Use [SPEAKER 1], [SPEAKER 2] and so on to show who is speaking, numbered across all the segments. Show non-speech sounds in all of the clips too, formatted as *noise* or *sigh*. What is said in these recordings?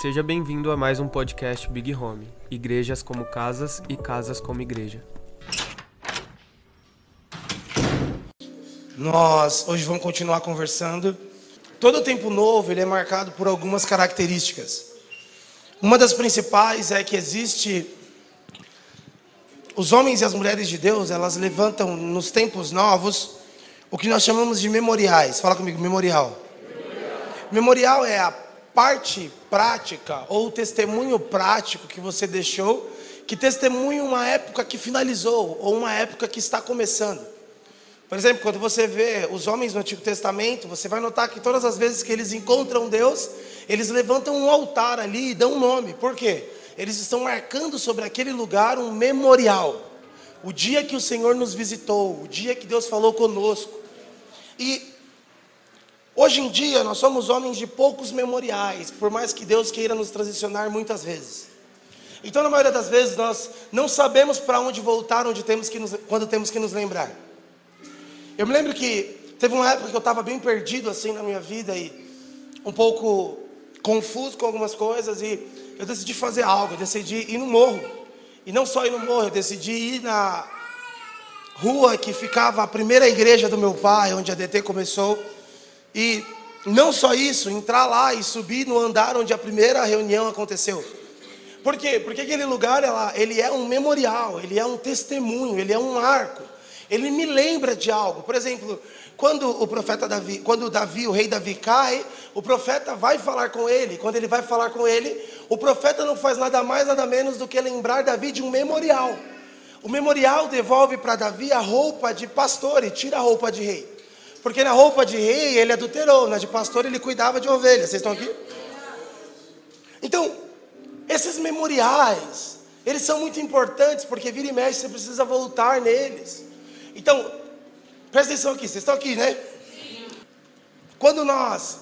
[SPEAKER 1] Seja bem-vindo a mais um podcast Big Home. Igrejas como casas e casas como igreja.
[SPEAKER 2] Nós hoje vamos continuar conversando. Todo tempo novo ele é marcado por algumas características. Uma das principais é que existe os homens e as mulheres de Deus, elas levantam nos tempos novos o que nós chamamos de memoriais. Fala comigo, memorial. Memorial, memorial é a parte prática ou testemunho prático que você deixou, que testemunha uma época que finalizou ou uma época que está começando. Por exemplo, quando você vê os homens no Antigo Testamento, você vai notar que todas as vezes que eles encontram Deus, eles levantam um altar ali e dão um nome. Por quê? Eles estão marcando sobre aquele lugar um memorial. O dia que o Senhor nos visitou, o dia que Deus falou conosco. E hoje em dia nós somos homens de poucos memoriais, por mais que Deus queira nos transicionar muitas vezes. Então, na maioria das vezes, nós não sabemos para onde voltar onde temos que nos, quando temos que nos lembrar. Eu me lembro que teve uma época que eu estava bem perdido assim na minha vida e um pouco confuso com algumas coisas e eu decidi fazer algo, eu decidi ir no morro. E não só ir no morro, eu decidi ir na rua que ficava a primeira igreja do meu pai, onde a DT começou. E não só isso, entrar lá e subir no andar onde a primeira reunião aconteceu. Por quê? Porque aquele lugar ela, ele é um memorial, ele é um testemunho, ele é um marco ele me lembra de algo. Por exemplo, quando o profeta Davi, quando Davi, o rei Davi cai, o profeta vai falar com ele. Quando ele vai falar com ele, o profeta não faz nada mais, nada menos do que lembrar Davi de um memorial. O memorial devolve para Davi a roupa de pastor e tira a roupa de rei. Porque na roupa de rei ele adulterou, na de pastor ele cuidava de ovelhas. Vocês estão aqui? Então, esses memoriais, eles são muito importantes porque vira e mexe você precisa voltar neles. Então, presta atenção aqui, vocês estão aqui, né? Quando nós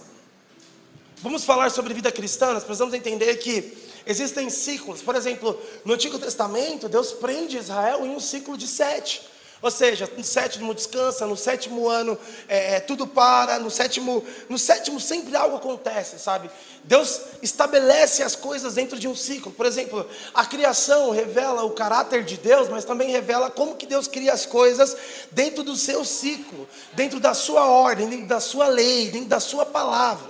[SPEAKER 2] vamos falar sobre vida cristã, nós precisamos entender que existem ciclos. Por exemplo, no Antigo Testamento, Deus prende Israel em um ciclo de sete. Ou seja, no sétimo descansa, no sétimo ano é, é, tudo para, no sétimo, no sétimo sempre algo acontece, sabe? Deus estabelece as coisas dentro de um ciclo. Por exemplo, a criação revela o caráter de Deus, mas também revela como que Deus cria as coisas dentro do seu ciclo, dentro da sua ordem, dentro da sua lei, dentro da sua palavra.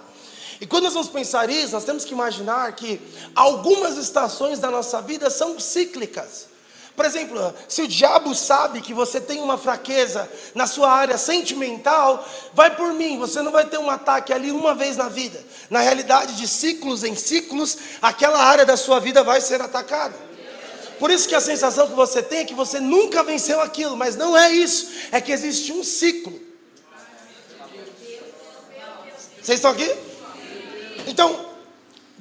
[SPEAKER 2] E quando nós vamos pensar isso, nós temos que imaginar que algumas estações da nossa vida são cíclicas. Por exemplo, se o diabo sabe que você tem uma fraqueza na sua área sentimental, vai por mim, você não vai ter um ataque ali uma vez na vida. Na realidade, de ciclos em ciclos, aquela área da sua vida vai ser atacada. Por isso que a sensação que você tem é que você nunca venceu aquilo, mas não é isso, é que existe um ciclo. Vocês estão aqui? Então,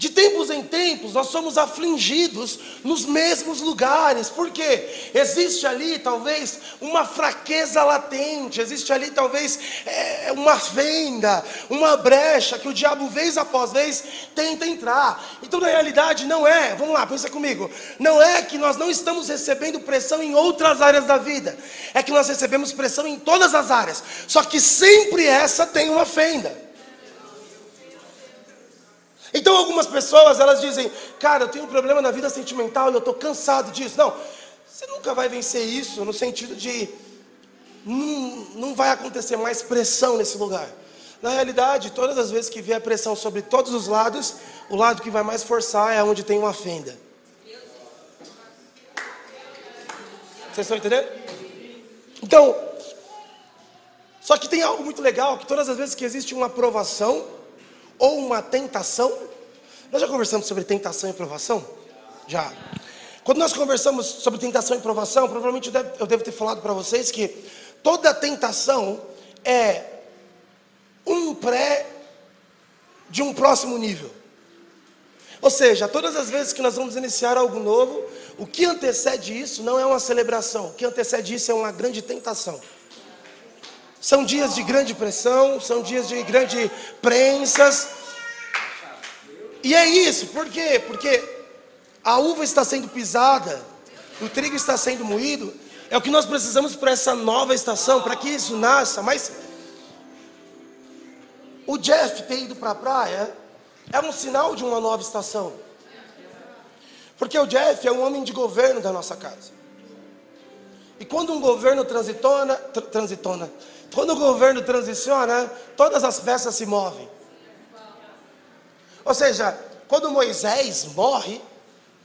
[SPEAKER 2] de tempos em tempos, nós somos afligidos nos mesmos lugares, porque existe ali talvez uma fraqueza latente, existe ali talvez é, uma fenda, uma brecha que o diabo, vez após vez, tenta entrar. Então, na realidade, não é, vamos lá, pensa comigo, não é que nós não estamos recebendo pressão em outras áreas da vida, é que nós recebemos pressão em todas as áreas, só que sempre essa tem uma fenda. Então algumas pessoas elas dizem, cara, eu tenho um problema na vida sentimental e eu estou cansado disso. Não, você nunca vai vencer isso no sentido de não, não vai acontecer mais pressão nesse lugar. Na realidade, todas as vezes que vier pressão sobre todos os lados, o lado que vai mais forçar é onde tem uma fenda. Vocês estão entendendo? Então, só que tem algo muito legal, que todas as vezes que existe uma aprovação, ou uma tentação. Nós já conversamos sobre tentação e provação? Já. Quando nós conversamos sobre tentação e provação, provavelmente eu devo, eu devo ter falado para vocês que toda tentação é um pré de um próximo nível. Ou seja, todas as vezes que nós vamos iniciar algo novo, o que antecede isso não é uma celebração, o que antecede isso é uma grande tentação. São dias de grande pressão, são dias de grande prensas. E é isso, por quê? Porque a uva está sendo pisada, o trigo está sendo moído. É o que nós precisamos para essa nova estação, para que isso nasça. Mas o Jeff ter ido para a praia é um sinal de uma nova estação. Porque o Jeff é um homem de governo da nossa casa. E quando um governo transitona, tr transitona, quando o governo transiciona, todas as peças se movem. Ou seja, quando Moisés morre,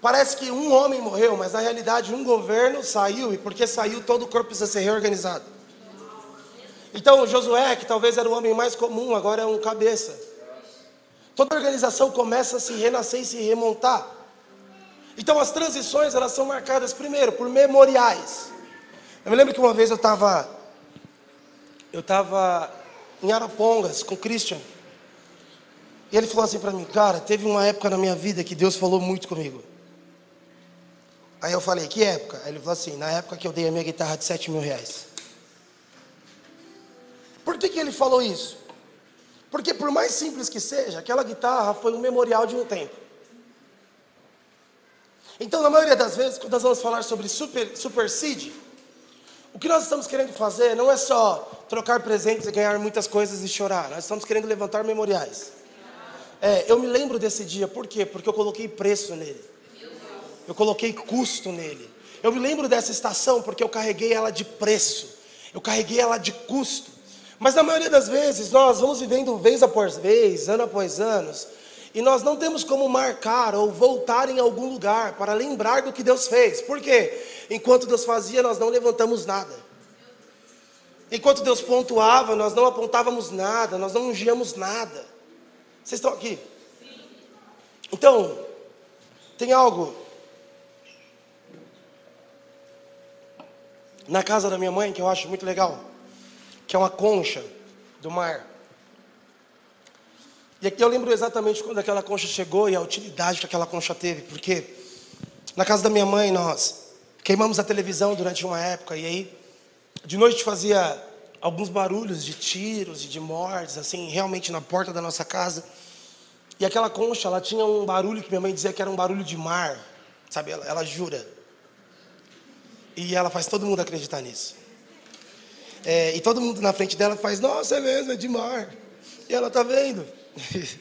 [SPEAKER 2] parece que um homem morreu, mas na realidade um governo saiu, e porque saiu, todo o corpo precisa ser reorganizado. Então Josué, que talvez era o homem mais comum, agora é um cabeça. Toda organização começa a se renascer e se remontar. Então as transições elas são marcadas primeiro por memoriais. Eu me lembro que uma vez eu estava eu estava em Arapongas com o Christian. E ele falou assim para mim, cara, teve uma época na minha vida que Deus falou muito comigo. Aí eu falei, que época? Aí ele falou assim, na época que eu dei a minha guitarra de 7 mil reais. Por que, que ele falou isso? Porque por mais simples que seja, aquela guitarra foi um memorial de um tempo. Então, na maioria das vezes, quando nós vamos falar sobre super, super seed, o que nós estamos querendo fazer não é só trocar presentes e ganhar muitas coisas e chorar. Nós estamos querendo levantar memoriais. É, eu me lembro desse dia, por quê? Porque eu coloquei preço nele. Eu coloquei custo nele. Eu me lembro dessa estação porque eu carreguei ela de preço. Eu carreguei ela de custo. Mas na maioria das vezes nós vamos vivendo vez após vez, ano após ano, e nós não temos como marcar ou voltar em algum lugar para lembrar do que Deus fez. Por quê? Enquanto Deus fazia, nós não levantamos nada. Enquanto Deus pontuava, nós não apontávamos nada, nós não ungíamos nada. Vocês estão aqui? Então, tem algo na casa da minha mãe que eu acho muito legal, que é uma concha do mar. E aqui eu lembro exatamente quando aquela concha chegou e a utilidade que aquela concha teve, porque na casa da minha mãe nós queimamos a televisão durante uma época e aí de noite fazia alguns barulhos de tiros e de mortes, assim, realmente na porta da nossa casa. E aquela concha, ela tinha um barulho que minha mãe dizia que era um barulho de mar, sabe? Ela, ela jura. E ela faz todo mundo acreditar nisso. É, e todo mundo na frente dela faz, nossa, é mesmo, é de mar. E ela tá vendo. *laughs*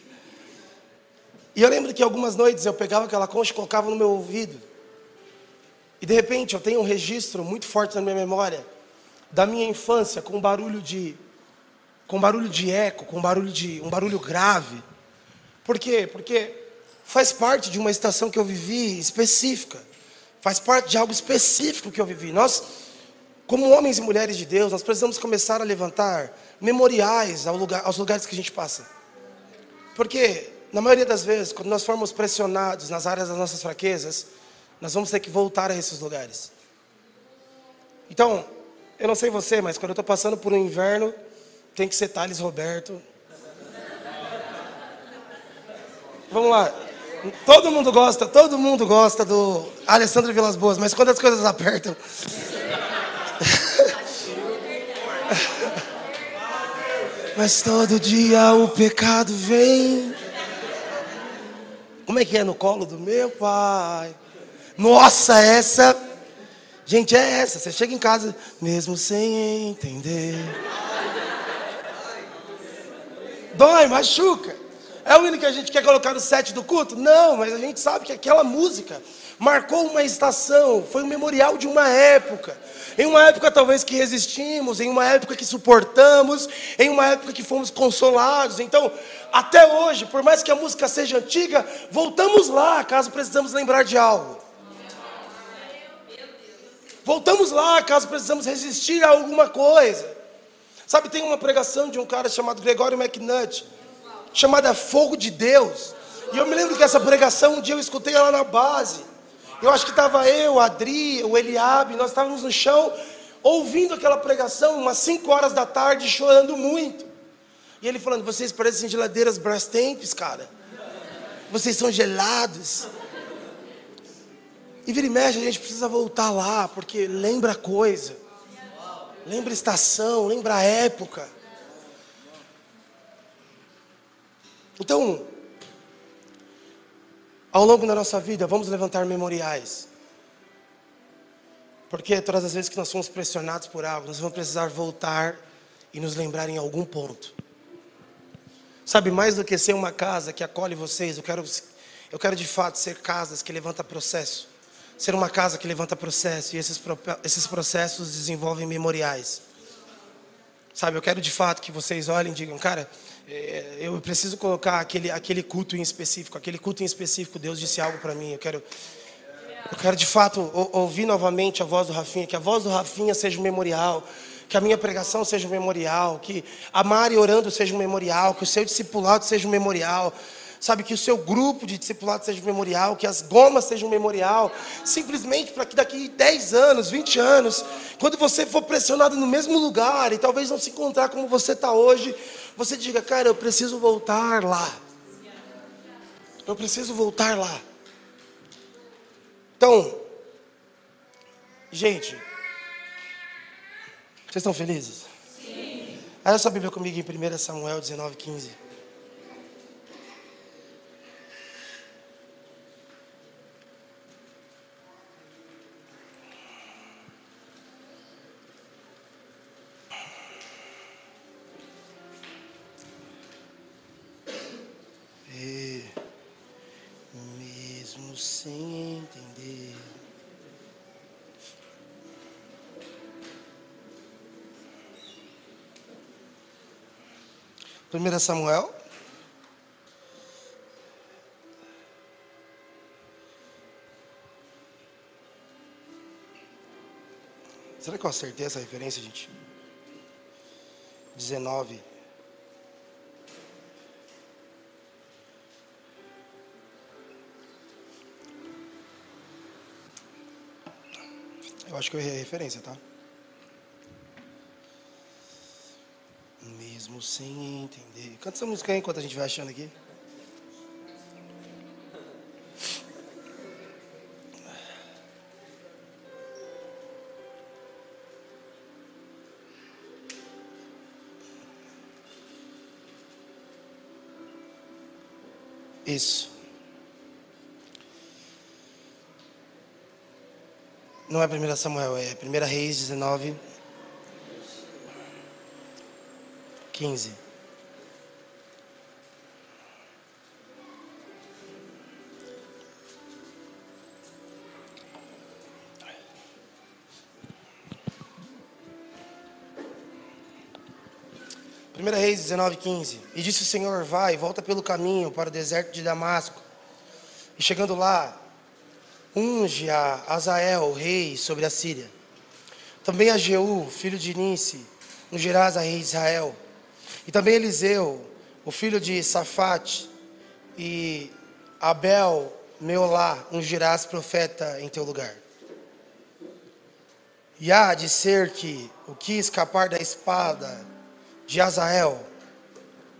[SPEAKER 2] e eu lembro que algumas noites eu pegava aquela concha e colocava no meu ouvido. E de repente eu tenho um registro muito forte na minha memória da minha infância com barulho de com barulho de eco, com barulho de um barulho grave. Por quê? Porque faz parte de uma estação que eu vivi específica. Faz parte de algo específico que eu vivi. Nós, como homens e mulheres de Deus, nós precisamos começar a levantar memoriais ao lugar, aos lugares que a gente passa. Porque, na maioria das vezes, quando nós formos pressionados nas áreas das nossas fraquezas, nós vamos ter que voltar a esses lugares. Então, eu não sei você, mas quando eu estou passando por um inverno, tem que ser Thales Roberto. Vamos lá. Todo mundo gosta, todo mundo gosta do Alessandro Vilas Boas, mas quando as coisas apertam. *laughs* mas todo dia o pecado vem. Como é que é no colo do meu pai? Nossa, essa. Gente, é essa. Você chega em casa, mesmo sem entender. Dói, machuca. É o hino que a gente quer colocar no set do culto? Não, mas a gente sabe que aquela música marcou uma estação, foi um memorial de uma época. Em uma época talvez que resistimos, em uma época que suportamos, em uma época que fomos consolados. Então, até hoje, por mais que a música seja antiga, voltamos lá, caso precisamos lembrar de algo. Voltamos lá, caso precisamos resistir a alguma coisa. Sabe, tem uma pregação de um cara chamado Gregório McNutt, chamada Fogo de Deus. E eu me lembro que essa pregação, um dia eu escutei ela na base. Eu acho que estava eu, a Adri, o Eliabe, nós estávamos no chão, ouvindo aquela pregação, umas 5 horas da tarde, chorando muito. E ele falando, vocês parecem geladeiras Brastemps, cara. Vocês são gelados. E vira e mexe, a gente precisa voltar lá, porque lembra coisa. Lembra estação, lembra época. Então, ao longo da nossa vida, vamos levantar memoriais. Porque todas as vezes que nós somos pressionados por algo, nós vamos precisar voltar e nos lembrar em algum ponto. Sabe, mais do que ser uma casa que acolhe vocês, eu quero, eu quero de fato ser casas que levanta processo. Ser uma casa que levanta processo e esses, esses processos desenvolvem memoriais. Sabe, eu quero de fato que vocês olhem e digam, cara, é, eu preciso colocar aquele, aquele culto em específico, aquele culto em específico, Deus disse algo para mim, eu quero eu quero de fato ouvir novamente a voz do Rafinha, que a voz do Rafinha seja um memorial, que a minha pregação seja um memorial, que a Mari orando seja um memorial, que o seu discipulado seja um memorial, sabe, que o seu grupo de discipulado seja um memorial, que as gomas sejam um memorial, simplesmente para que daqui 10 anos, 20 anos, quando você for pressionado no mesmo lugar e talvez não se encontrar como você está hoje, você diga, cara, eu preciso voltar lá. Eu preciso voltar lá. Então, gente, vocês estão felizes? Sim. Olha sua Bíblia comigo em 1 Samuel 19, 15. 1 Samuel. Será que eu acertei essa referência, gente? 19. Eu acho que eu errei a referência, tá? Mesmo sem entender. Canta essa música aí enquanto a gente vai achando aqui. Isso. Não é 1 Samuel, é 1 Reis 19, 15. Primeira Reis 19, 15. E disse o Senhor: Vai, volta pelo caminho para o deserto de Damasco. E chegando lá, unge a Azael, rei, sobre a Síria. Também a Jeú, filho de Nice, ungirás a rei de Israel. E também Eliseu, o filho de Safate, e Abel, Meolá, ungirás profeta em teu lugar. E há de ser que o que escapar da espada de Azael,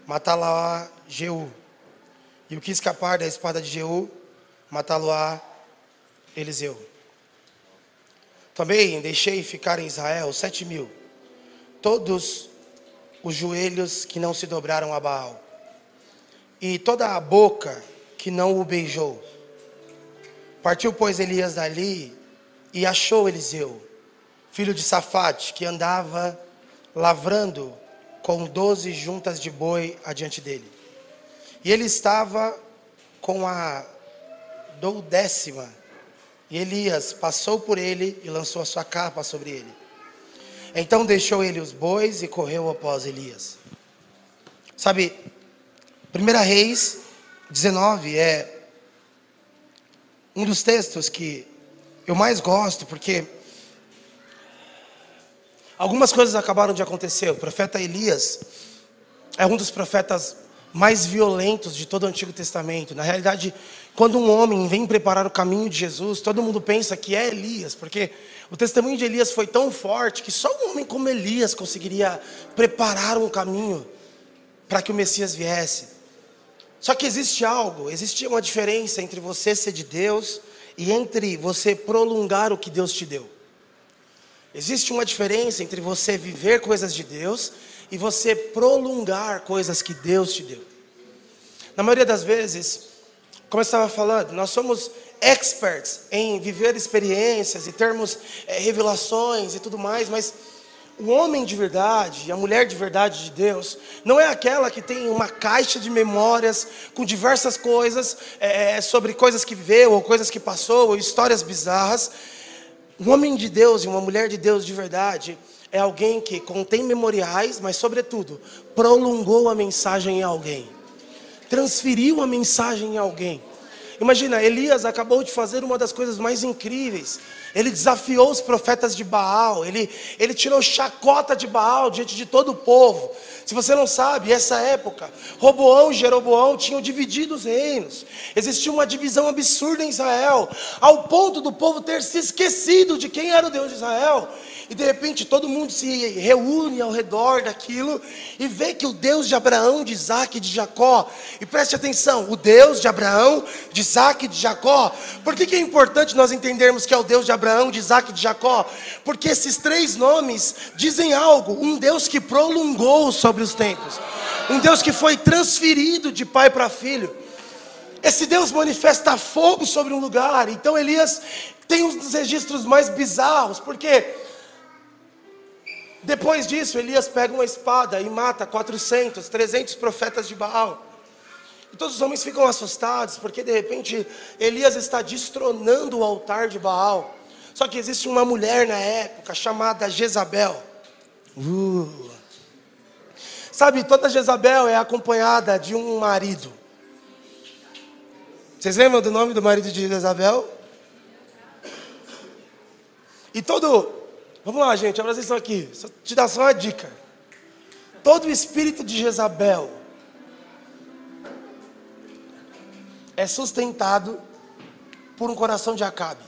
[SPEAKER 2] matá-lo-á Jeú. E o que escapar da espada de Jeú, matá-lo-á Eliseu. Também deixei ficar em Israel sete mil, todos os joelhos que não se dobraram a Baal, e toda a boca que não o beijou. Partiu, pois, Elias dali e achou Eliseu, filho de Safate, que andava lavrando com doze juntas de boi adiante dele. E ele estava com a doudécima e Elias passou por ele e lançou a sua capa sobre ele. Então deixou ele os bois e correu após Elias. Sabe, 1 Reis 19 é um dos textos que eu mais gosto, porque algumas coisas acabaram de acontecer. O profeta Elias é um dos profetas mais violentos de todo o Antigo Testamento. Na realidade, quando um homem vem preparar o caminho de Jesus, todo mundo pensa que é Elias, porque o testemunho de Elias foi tão forte que só um homem como Elias conseguiria preparar um caminho para que o Messias viesse. Só que existe algo, existe uma diferença entre você ser de Deus e entre você prolongar o que Deus te deu. Existe uma diferença entre você viver coisas de Deus e você prolongar coisas que Deus te deu. Na maioria das vezes, como eu estava falando, nós somos experts em viver experiências e termos é, revelações e tudo mais, mas o homem de verdade, a mulher de verdade de Deus, não é aquela que tem uma caixa de memórias com diversas coisas, é, sobre coisas que viveu, ou coisas que passou, ou histórias bizarras. Um homem de Deus e uma mulher de Deus de verdade é alguém que contém memoriais, mas, sobretudo, prolongou a mensagem em alguém, transferiu a mensagem em alguém. Imagina, Elias acabou de fazer uma das coisas mais incríveis. Ele desafiou os profetas de Baal, ele, ele tirou chacota de Baal diante de todo o povo. Se você não sabe, essa época, Roboão e Jeroboão tinham dividido os reinos. Existia uma divisão absurda em Israel, ao ponto do povo ter se esquecido de quem era o Deus de Israel e de repente todo mundo se reúne ao redor daquilo e vê que o Deus de Abraão, de Isaac e de Jacó, e preste atenção, o Deus de Abraão, de Isaac e de Jacó, por que, que é importante nós entendermos que é o Deus de Abraão, de Isaac e de Jacó? Porque esses três nomes dizem algo, um Deus que prolongou sobre os tempos, um Deus que foi transferido de pai para filho. Esse Deus manifesta fogo sobre um lugar. Então Elias tem um dos registros mais bizarros, porque depois disso, Elias pega uma espada e mata 400, 300 profetas de Baal. E todos os homens ficam assustados, porque de repente Elias está destronando o altar de Baal. Só que existe uma mulher na época chamada Jezabel. Uh. Sabe, toda Jezabel é acompanhada de um marido. Vocês lembram do nome do marido de Jezabel? E todo Vamos lá, gente, presta atenção aqui. Só te dar só uma dica. Todo o espírito de Jezabel é sustentado por um coração de Acabe.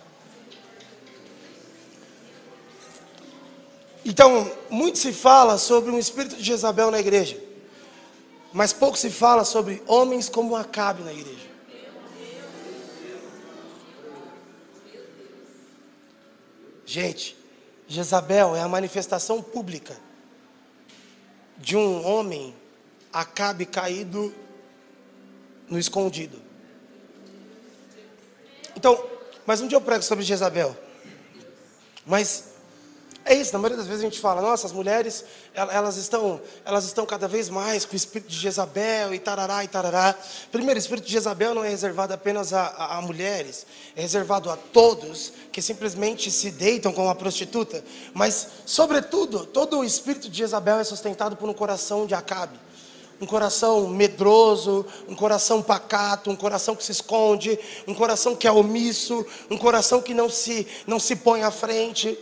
[SPEAKER 2] Então, muito se fala sobre um espírito de Jezabel na igreja, mas pouco se fala sobre homens como Acabe na igreja. Gente, Jezabel é a manifestação pública de um homem acabe caído no escondido. Então, mas um dia eu prego sobre Jezabel. Mas é isso, na maioria das vezes a gente fala, nossa, as mulheres, elas estão, elas estão cada vez mais com o espírito de Jezabel e tarará e tarará. Primeiro, o espírito de Jezabel não é reservado apenas a, a, a mulheres, é reservado a todos que simplesmente se deitam com uma prostituta. Mas, sobretudo, todo o espírito de Jezabel é sustentado por um coração de Acabe um coração medroso, um coração pacato, um coração que se esconde, um coração que é omisso, um coração que não se, não se põe à frente.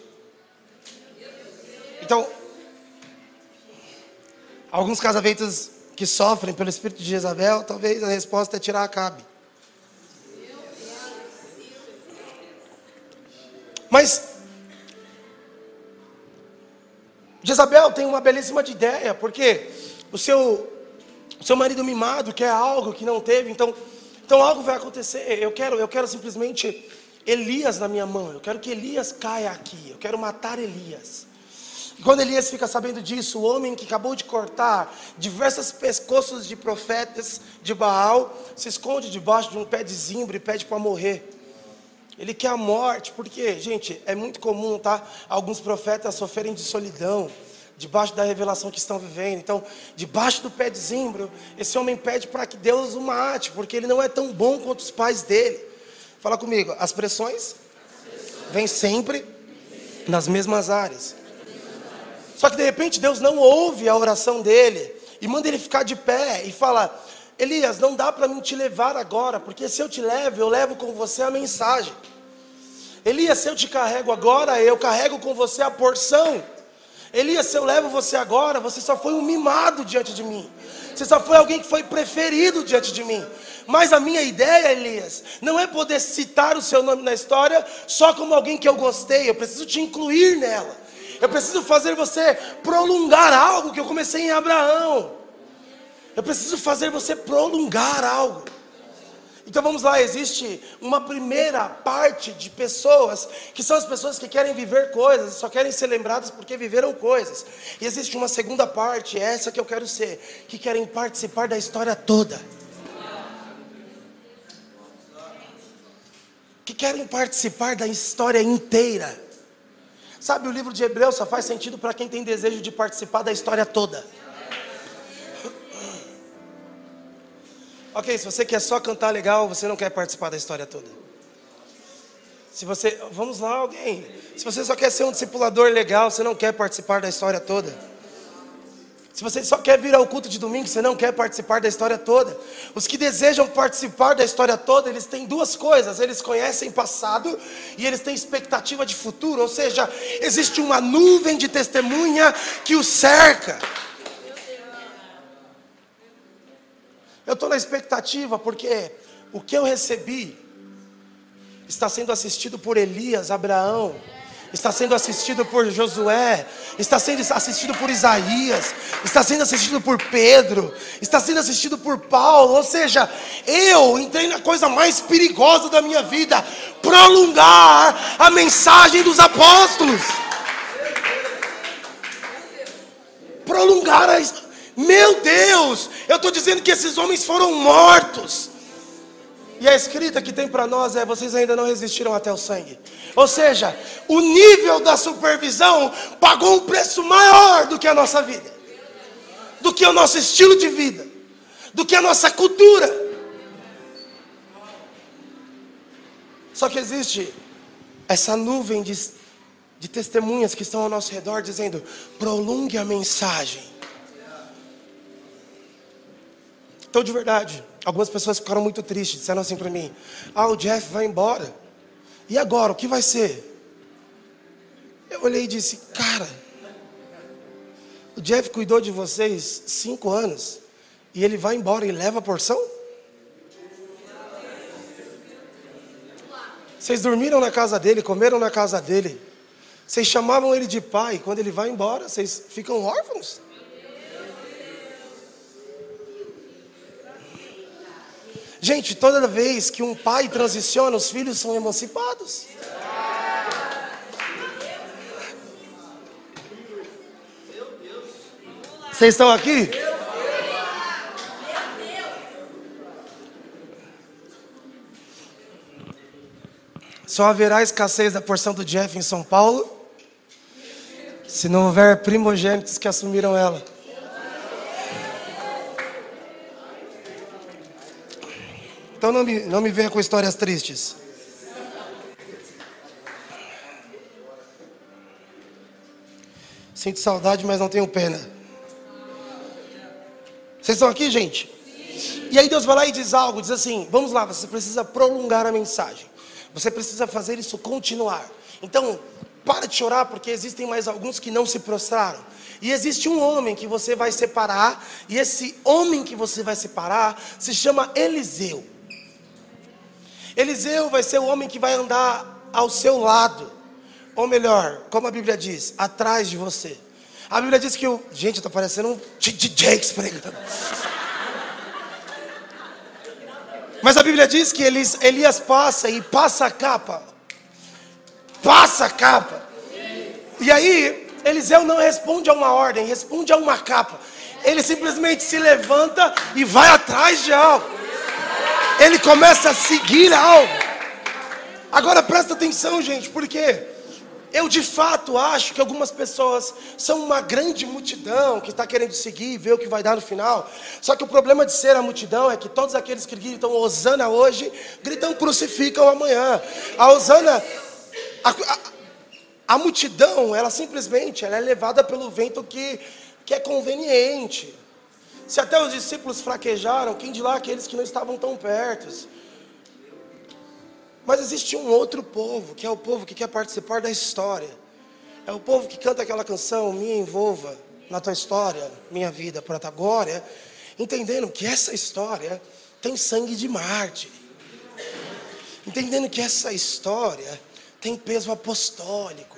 [SPEAKER 2] Então, alguns casamentos que sofrem pelo espírito de Jezabel, talvez a resposta é tirar a cabe. Mas Jezabel tem uma belíssima de ideia, porque o seu, o seu marido mimado quer algo que não teve, então, então algo vai acontecer. Eu quero, eu quero simplesmente Elias na minha mão. Eu quero que Elias caia aqui. Eu quero matar Elias. Quando Elias fica sabendo disso, o homem que acabou de cortar diversos pescoços de profetas de Baal se esconde debaixo de um pé de zimbro e pede para morrer. Ele quer a morte, porque, gente, é muito comum, tá? Alguns profetas sofrerem de solidão, debaixo da revelação que estão vivendo. Então, debaixo do pé de zimbro, esse homem pede para que Deus o mate, porque ele não é tão bom quanto os pais dele. Fala comigo, as pressões vêm sempre nas mesmas áreas. Só que de repente Deus não ouve a oração dele e manda ele ficar de pé e fala: Elias, não dá para mim te levar agora, porque se eu te levo, eu levo com você a mensagem. Elias, se eu te carrego agora, eu carrego com você a porção. Elias, se eu levo você agora, você só foi um mimado diante de mim. Você só foi alguém que foi preferido diante de mim. Mas a minha ideia, Elias, não é poder citar o seu nome na história só como alguém que eu gostei. Eu preciso te incluir nela. Eu preciso fazer você prolongar algo que eu comecei em Abraão. Eu preciso fazer você prolongar algo. Então vamos lá, existe uma primeira parte de pessoas que são as pessoas que querem viver coisas, só querem ser lembradas porque viveram coisas. E existe uma segunda parte, essa que eu quero ser, que querem participar da história toda. Que querem participar da história inteira. Sabe, o livro de Hebreus só faz sentido para quem tem desejo de participar da história toda. Ok, se você quer só cantar legal, você não quer participar da história toda. Se você, vamos lá, alguém. Se você só quer ser um discipulador legal, você não quer participar da história toda. Se você só quer vir ao culto de domingo, você não quer participar da história toda. Os que desejam participar da história toda, eles têm duas coisas: eles conhecem passado e eles têm expectativa de futuro. Ou seja, existe uma nuvem de testemunha que os cerca. Eu estou na expectativa porque o que eu recebi está sendo assistido por Elias, Abraão, está sendo assistido por Josué, está sendo assistido por Isaías, está sendo assistido por Pedro, está sendo assistido por Paulo. Ou seja, eu entrei na coisa mais perigosa da minha vida prolongar a mensagem dos apóstolos. Prolongar a meu Deus, eu estou dizendo que esses homens foram mortos. E a escrita que tem para nós é: vocês ainda não resistiram até o sangue. Ou seja, o nível da supervisão pagou um preço maior do que a nossa vida, do que o nosso estilo de vida, do que a nossa cultura. Só que existe essa nuvem de, de testemunhas que estão ao nosso redor dizendo: prolongue a mensagem. Então, de verdade, algumas pessoas ficaram muito tristes, disseram assim para mim: Ah, o Jeff vai embora. E agora, o que vai ser? Eu olhei e disse: Cara, o Jeff cuidou de vocês cinco anos e ele vai embora e leva a porção? Vocês dormiram na casa dele, comeram na casa dele. Vocês chamavam ele de pai. Quando ele vai embora, vocês ficam órfãos. Gente, toda vez que um pai transiciona, os filhos são emancipados. Vocês estão aqui? Só haverá escassez da porção do Jeff em São Paulo se não houver primogênitos que assumiram ela. Então não me, não me venha com histórias tristes. Sinto saudade, mas não tenho pena. Vocês estão aqui, gente? E aí Deus vai lá e diz algo, diz assim: vamos lá, você precisa prolongar a mensagem. Você precisa fazer isso continuar. Então, para de chorar, porque existem mais alguns que não se prostraram. E existe um homem que você vai separar, e esse homem que você vai separar se chama Eliseu. Eliseu vai ser o homem que vai andar ao seu lado. Ou melhor, como a Bíblia diz, atrás de você. A Bíblia diz que o. Gente, eu tô parecendo um DJ pregando. Mas a Bíblia diz que Elias, Elias passa e passa a capa. Passa a capa. E aí, Eliseu não responde a uma ordem, responde a uma capa. Ele simplesmente se levanta e vai atrás de algo ele começa a seguir algo. Agora presta atenção, gente, porque eu de fato acho que algumas pessoas são uma grande multidão que está querendo seguir e ver o que vai dar no final. Só que o problema de ser a multidão é que todos aqueles que gritam Osana hoje, gritam crucificam amanhã. A Osana, a, a, a multidão, ela simplesmente ela é levada pelo vento que, que é conveniente. Se até os discípulos fraquejaram, quem de lá aqueles que não estavam tão perto? Mas existe um outro povo, que é o povo que quer participar da história. É o povo que canta aquela canção, me envolva na tua história, minha vida para tua glória, entendendo que essa história tem sangue de Marte. Entendendo que essa história tem peso apostólico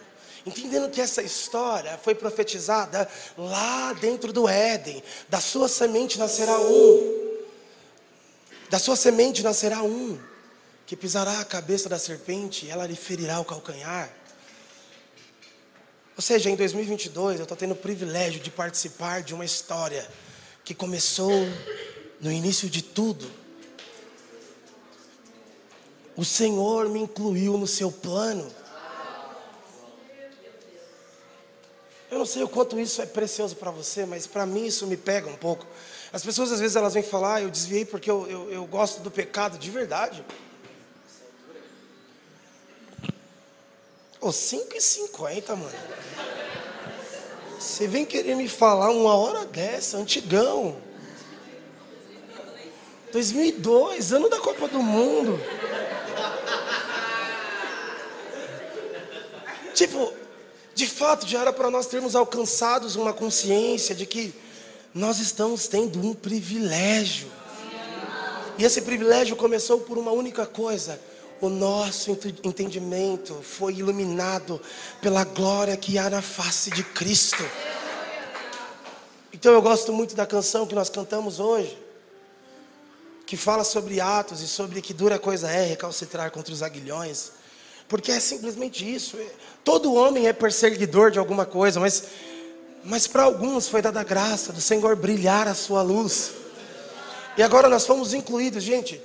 [SPEAKER 2] entendendo que essa história foi profetizada lá dentro do Éden. Da sua semente nascerá um. Da sua semente nascerá um que pisará a cabeça da serpente e ela lhe ferirá o calcanhar. Ou seja, em 2022 eu estou tendo o privilégio de participar de uma história que começou no início de tudo. O Senhor me incluiu no seu plano. Sei o quanto isso é precioso para você, mas para mim isso me pega um pouco. As pessoas às vezes elas vêm falar, ah, eu desviei porque eu, eu, eu gosto do pecado, de verdade. Ô, oh, 5 e 50, mano. Você vem querer me falar uma hora dessa, antigão. 2002, ano da Copa do Mundo. Tipo, de fato, já era para nós termos alcançados uma consciência de que nós estamos tendo um privilégio. E esse privilégio começou por uma única coisa: o nosso entendimento foi iluminado pela glória que há na face de Cristo. Então eu gosto muito da canção que nós cantamos hoje, que fala sobre Atos e sobre que dura coisa é recalcitrar contra os aguilhões, porque é simplesmente isso. Todo homem é perseguidor de alguma coisa, mas, mas para alguns foi dada a graça do Senhor brilhar a sua luz. E agora nós fomos incluídos, gente.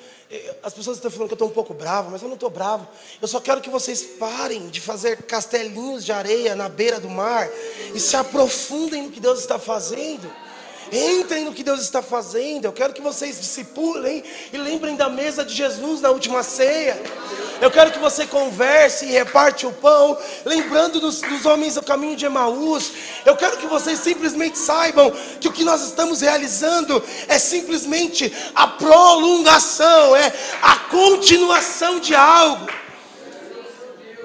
[SPEAKER 2] As pessoas estão falando que eu estou um pouco bravo, mas eu não estou bravo. Eu só quero que vocês parem de fazer castelinhos de areia na beira do mar e se aprofundem no que Deus está fazendo. Entrem no que Deus está fazendo. Eu quero que vocês discipulem e lembrem da mesa de Jesus na última ceia. Eu quero que você converse e reparte o pão, lembrando dos, dos homens do caminho de Emaús. Eu quero que vocês simplesmente saibam que o que nós estamos realizando é simplesmente a prolongação, é a continuação de algo.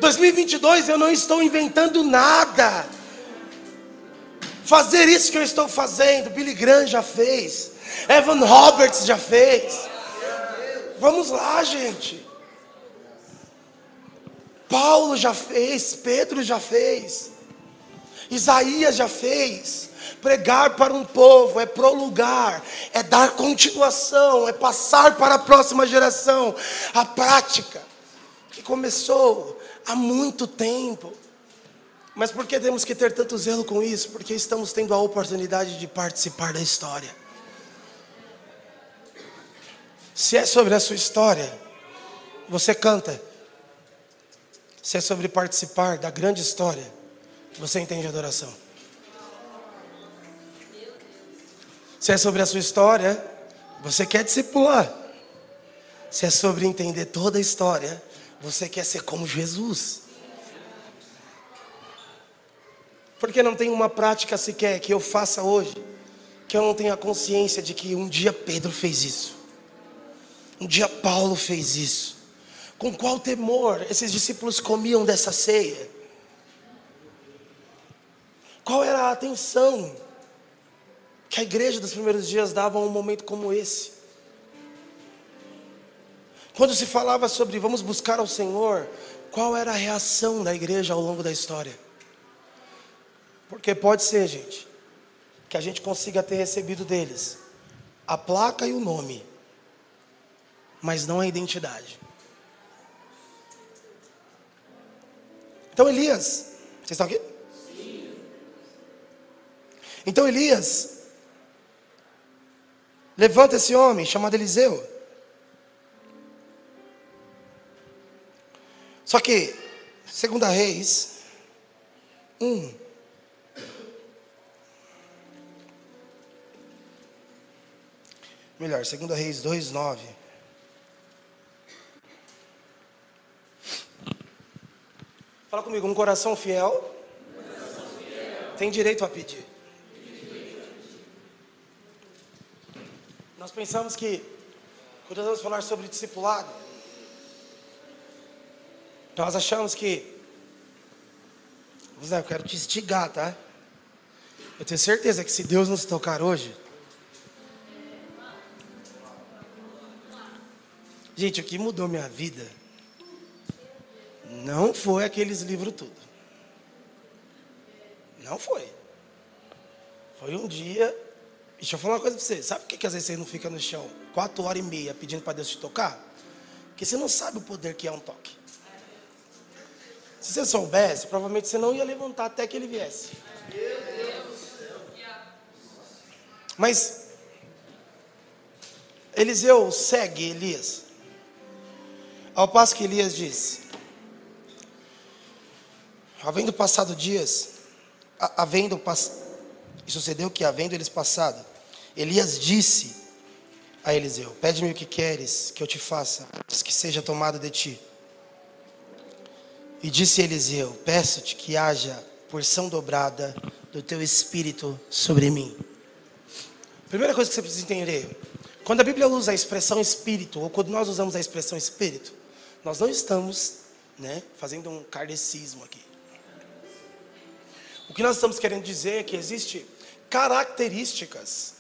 [SPEAKER 2] 2022 eu não estou inventando nada. Fazer isso que eu estou fazendo, Billy Graham já fez, Evan Roberts já fez. Vamos lá, gente. Paulo já fez, Pedro já fez, Isaías já fez. Pregar para um povo é prolongar, é dar continuação, é passar para a próxima geração a prática que começou há muito tempo. Mas por que temos que ter tanto zelo com isso? Porque estamos tendo a oportunidade de participar da história. Se é sobre a sua história, você canta. Se é sobre participar da grande história, você entende adoração. Se é sobre a sua história, você quer discipular. Se é sobre entender toda a história, você quer ser como Jesus. Porque não tem uma prática sequer que eu faça hoje, que eu não tenha consciência de que um dia Pedro fez isso, um dia Paulo fez isso, com qual temor esses discípulos comiam dessa ceia? Qual era a atenção que a igreja dos primeiros dias dava a um momento como esse? Quando se falava sobre vamos buscar ao Senhor, qual era a reação da igreja ao longo da história? Porque pode ser, gente, que a gente consiga ter recebido deles a placa e o nome, mas não a identidade. Então Elias, vocês estão aqui? Sim. Então Elias levanta esse homem chamado Eliseu. Só que, segunda Reis, um, melhor, segunda Reis 2, 9. Fala comigo, um coração fiel, coração fiel. tem direito a pedir. Nós pensamos que, quando vamos falar sobre discipulado, nós achamos que, eu quero te instigar, tá? Eu tenho certeza que se Deus nos tocar hoje, gente, o que mudou minha vida não foi aqueles livros tudo. Não foi. Foi um dia. Deixa eu falar uma coisa para você. Sabe por que, que às vezes você não fica no chão quatro horas e meia pedindo para Deus te tocar? Porque você não sabe o poder que é um toque. Se você soubesse, provavelmente você não ia levantar até que ele viesse. Mas Eliseu segue Elias. Ao passo que Elias disse: Havendo passado dias, havendo e sucedeu que havendo eles passado, Elias disse a Eliseu: Pede-me o que queres que eu te faça, antes que seja tomado de ti. E disse Eliseu: Peço-te que haja porção dobrada do teu espírito sobre mim. Primeira coisa que você precisa entender: quando a Bíblia usa a expressão espírito, ou quando nós usamos a expressão espírito, nós não estamos né, fazendo um kardecismo aqui. O que nós estamos querendo dizer é que existe características,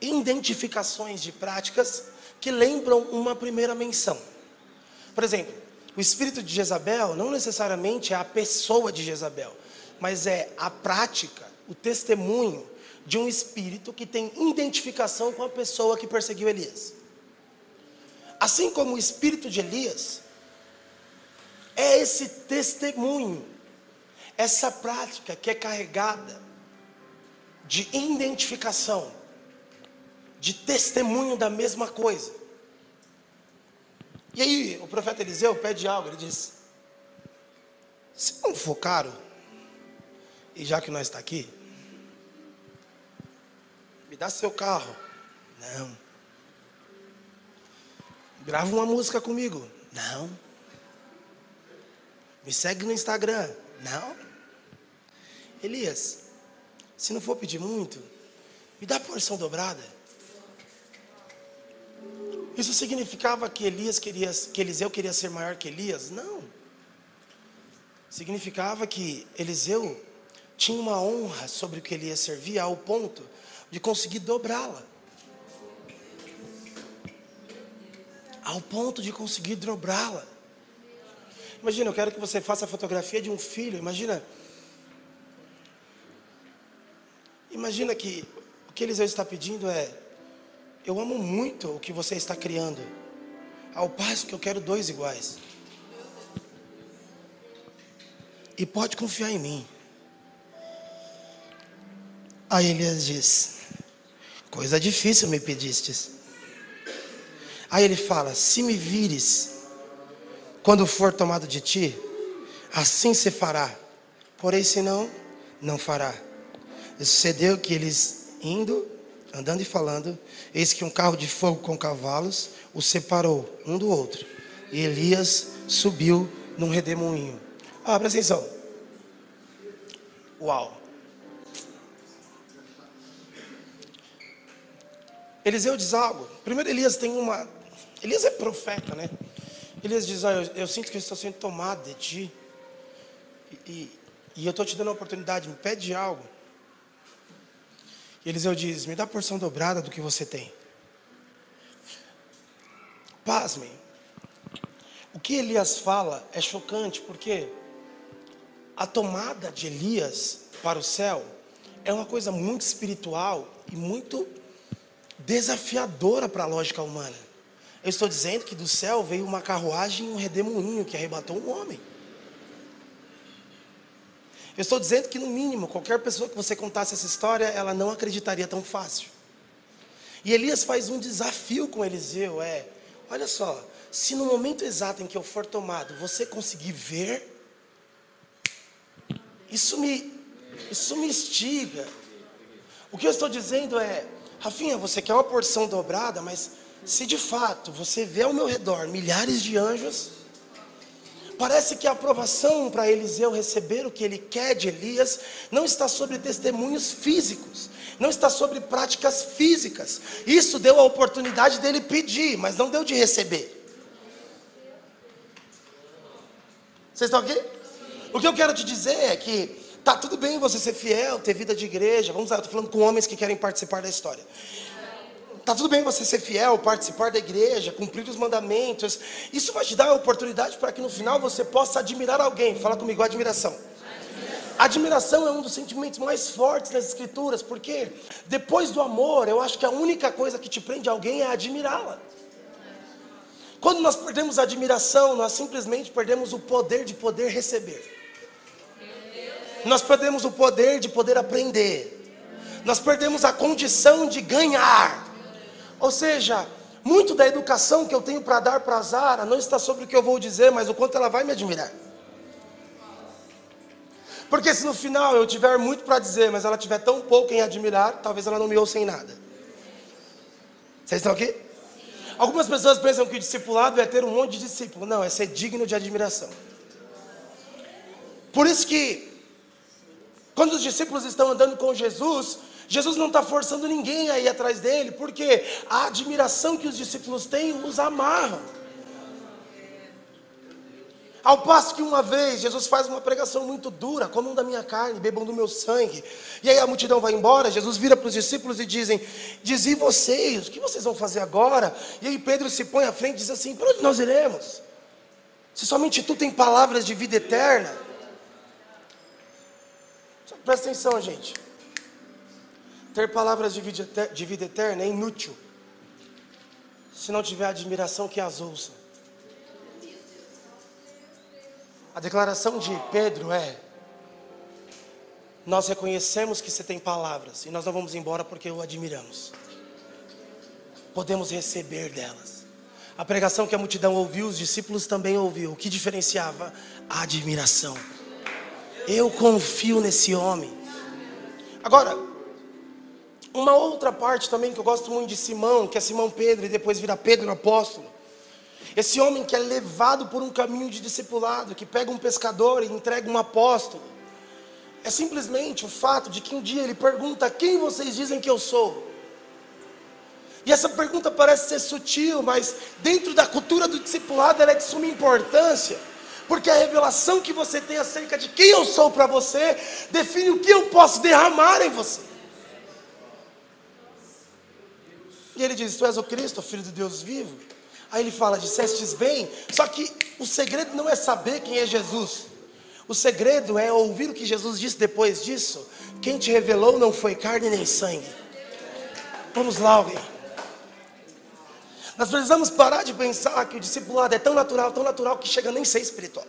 [SPEAKER 2] identificações de práticas que lembram uma primeira menção. Por exemplo, o espírito de Jezabel não necessariamente é a pessoa de Jezabel, mas é a prática, o testemunho de um espírito que tem identificação com a pessoa que perseguiu Elias. Assim como o espírito de Elias é esse testemunho, essa prática que é carregada de identificação, de testemunho da mesma coisa. E aí, o profeta Eliseu pede algo, ele diz: Se não for caro, e já que nós está aqui, me dá seu carro. Não. Grava uma música comigo. Não. Me segue no Instagram. Não. Elias, se não for pedir muito, me dá porção dobrada. Isso significava que Elias queria, que Eliseu queria ser maior que Elias? Não. Significava que Eliseu tinha uma honra sobre o que Elias servia ao ponto de conseguir dobrá-la. Ao ponto de conseguir dobrá-la. Imagina, eu quero que você faça a fotografia de um filho. Imagina. Imagina que o que Eliseu está pedindo é: Eu amo muito o que você está criando, ao passo que eu quero dois iguais. E pode confiar em mim. Aí Elias diz: Coisa difícil me pedistes. Aí ele fala: Se me vires, quando for tomado de ti, assim se fará. Porém, se não, não fará. E sucedeu que eles indo, andando e falando, eis que um carro de fogo com cavalos os separou um do outro. E Elias subiu num redemoinho. Ah, presta atenção. Uau. Eliseu diz algo. Primeiro, Elias tem uma. Elias é profeta, né? Elias diz: ah, eu, eu, sinto que eu estou sendo tomado de ti. E, e, eu estou te dando a oportunidade, me pede algo. E Eliseu diz: me dá a porção dobrada do que você tem. Pasmem. O que Elias fala é chocante, porque a tomada de Elias para o céu é uma coisa muito espiritual e muito desafiadora para a lógica humana. Eu estou dizendo que do céu veio uma carruagem e um redemoinho que arrebatou um homem. Eu estou dizendo que, no mínimo, qualquer pessoa que você contasse essa história, ela não acreditaria tão fácil. E Elias faz um desafio com Eliseu: é, olha só, se no momento exato em que eu for tomado, você conseguir ver, isso me, isso me instiga. O que eu estou dizendo é, Rafinha, você quer uma porção dobrada, mas se de fato você vê ao meu redor milhares de anjos, parece que a aprovação para Eliseu receber o que ele quer de Elias não está sobre testemunhos físicos, não está sobre práticas físicas. Isso deu a oportunidade dele pedir, mas não deu de receber. Vocês estão aqui? O que eu quero te dizer é que tá tudo bem você ser fiel, ter vida de igreja. Vamos lá, eu estou falando com homens que querem participar da história. Tá tudo bem você ser fiel, participar da igreja, cumprir os mandamentos. Isso vai te dar a oportunidade para que no final você possa admirar alguém. Fala comigo, admiração. Admiração é um dos sentimentos mais fortes nas escrituras, porque depois do amor, eu acho que a única coisa que te prende alguém é admirá-la. Quando nós perdemos a admiração, nós simplesmente perdemos o poder de poder receber. Nós perdemos o poder de poder aprender. Nós perdemos a condição de ganhar. Ou seja, muito da educação que eu tenho para dar para Zara não está sobre o que eu vou dizer, mas o quanto ela vai me admirar. Porque se no final eu tiver muito para dizer, mas ela tiver tão pouco em admirar, talvez ela não me ouça em nada. Vocês estão aqui? Algumas pessoas pensam que o discipulado é ter um monte de discípulo. Não, é ser digno de admiração. Por isso que, quando os discípulos estão andando com Jesus, Jesus não está forçando ninguém a ir atrás dele, porque a admiração que os discípulos têm os amarram. Ao passo que uma vez Jesus faz uma pregação muito dura, comam da minha carne, bebam do meu sangue. E aí a multidão vai embora, Jesus vira para os discípulos e dizem: Dizi vocês, o que vocês vão fazer agora? E aí Pedro se põe à frente e diz assim: Para onde nós iremos? Se somente tu tem palavras de vida eterna. Presta atenção, gente. Ter palavras de vida, eterna é inútil. Se não tiver admiração que as ouçam. A declaração de Pedro é: Nós reconhecemos que você tem palavras e nós não vamos embora porque o admiramos. Podemos receber delas. A pregação que a multidão ouviu, os discípulos também ouviu. O que diferenciava? A admiração. Eu confio nesse homem. Agora, uma outra parte também que eu gosto muito de Simão, que é Simão Pedro e depois vira Pedro apóstolo. Esse homem que é levado por um caminho de discipulado, que pega um pescador e entrega um apóstolo, é simplesmente o fato de que um dia ele pergunta: Quem vocês dizem que eu sou? E essa pergunta parece ser sutil, mas dentro da cultura do discipulado ela é de suma importância, porque a revelação que você tem acerca de quem eu sou para você define o que eu posso derramar em você. E ele diz: Tu és o Cristo, Filho de Deus vivo. Aí ele fala: dissestes bem, só que o segredo não é saber quem é Jesus. O segredo é ouvir o que Jesus disse depois disso. Quem te revelou não foi carne nem sangue. Vamos lá, alguém. Nós precisamos parar de pensar que o discipulado é tão natural, tão natural que chega nem a ser espiritual.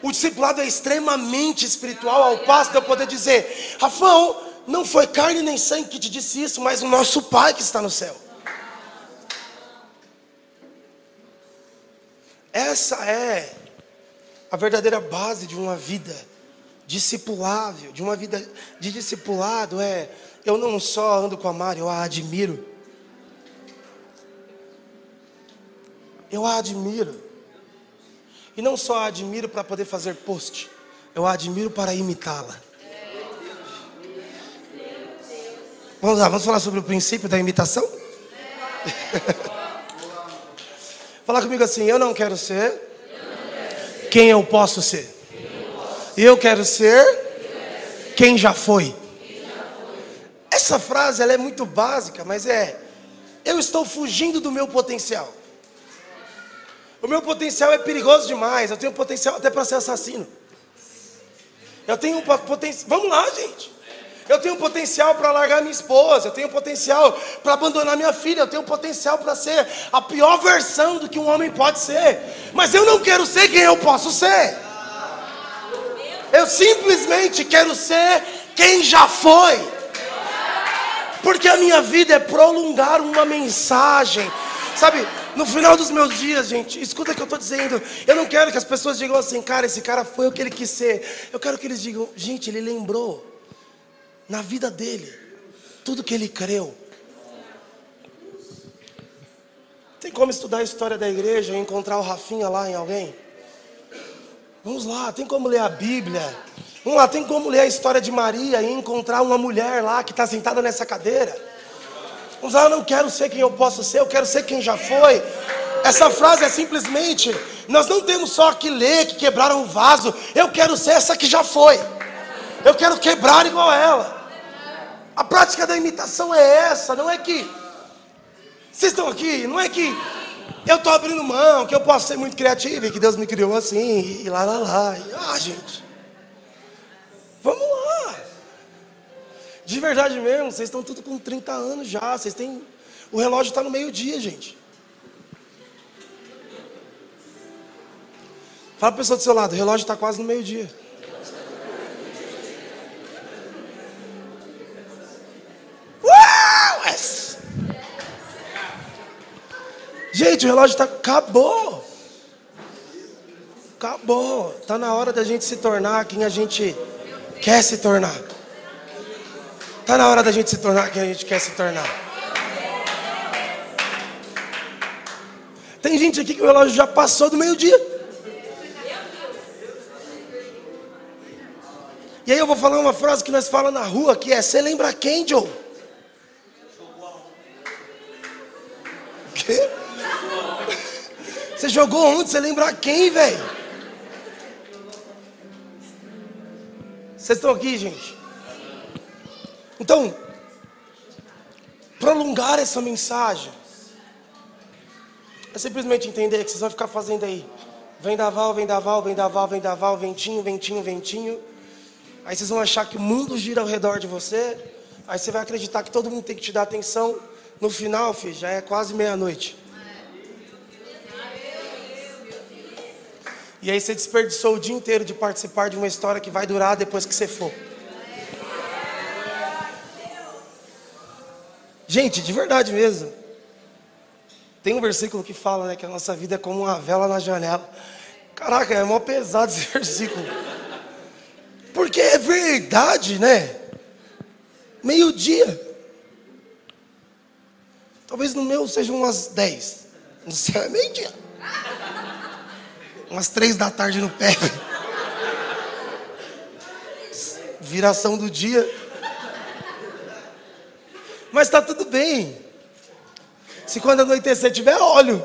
[SPEAKER 2] O discipulado é extremamente espiritual ao passo de eu poder dizer: Rafão, não foi carne nem sangue que te disse isso, mas o nosso Pai que está no céu. Essa é a verdadeira base de uma vida discipulável, de uma vida de discipulado é eu não só ando com a Mari, eu a admiro. Eu a admiro. E não só a admiro para poder fazer post, eu a admiro para imitá-la. Vamos lá, vamos falar sobre o princípio da imitação? *laughs* Fala comigo assim: eu não quero ser, quem eu posso ser. Eu quero ser quem já foi. Essa frase ela é muito básica, mas é: eu estou fugindo do meu potencial. O meu potencial é perigoso demais. Eu tenho potencial até para ser assassino. Eu tenho potencial. Vamos lá, gente. Eu tenho potencial para largar minha esposa, eu tenho potencial para abandonar minha filha, eu tenho potencial para ser a pior versão do que um homem pode ser. Mas eu não quero ser quem eu posso ser. Eu simplesmente quero ser quem já foi. Porque a minha vida é prolongar uma mensagem. Sabe, no final dos meus dias, gente, escuta o que eu estou dizendo. Eu não quero que as pessoas digam assim, cara, esse cara foi o que ele quis ser. Eu quero que eles digam, gente, ele lembrou na vida dele, tudo que ele creu. Tem como estudar a história da igreja e encontrar o Rafinha lá em alguém? Vamos lá, tem como ler a Bíblia? Vamos lá, tem como ler a história de Maria e encontrar uma mulher lá que está sentada nessa cadeira? Vamos lá, eu não quero ser quem eu posso ser, eu quero ser quem já foi. Essa frase é simplesmente: nós não temos só que ler, que quebraram o vaso, eu quero ser essa que já foi. Eu quero quebrar igual ela. A prática da imitação é essa, não é que. Vocês estão aqui? Não é que eu estou abrindo mão, que eu posso ser muito criativo e que Deus me criou assim, e lá, lá, lá. E, ah, gente. Vamos lá. De verdade mesmo, vocês estão tudo com 30 anos já. Vocês têm. O relógio está no meio-dia, gente. Fala para a pessoa do seu lado, o relógio está quase no meio-dia. Gente, o relógio está. Acabou. Acabou. Está na hora da gente se tornar quem a gente quer se tornar. Está na hora da gente se tornar quem a gente quer se tornar. Tem gente aqui que o relógio já passou do meio-dia. E aí eu vou falar uma frase que nós falamos na rua, que é, você lembra quem, Joe? Jogou onde? Você lembra quem, velho? Vocês estão aqui, gente? Então, prolongar essa mensagem é simplesmente entender que vocês vão ficar fazendo aí. Vendaval, vendaval, vendaval, vendaval, ventinho, ventinho, ventinho. Aí vocês vão achar que o mundo gira ao redor de você. Aí você vai acreditar que todo mundo tem que te dar atenção. No final, filho, já é quase meia-noite. E aí você desperdiçou o dia inteiro de participar de uma história que vai durar depois que você for. Gente, de verdade mesmo. Tem um versículo que fala né, que a nossa vida é como uma vela na janela. Caraca, é mó pesado esse *laughs* versículo. Porque é verdade, né? Meio-dia. Talvez no meu sejam umas 10. No céu é meio-dia. Umas três da tarde no pé. Viração do dia. Mas está tudo bem. Se quando anoitecer tiver óleo.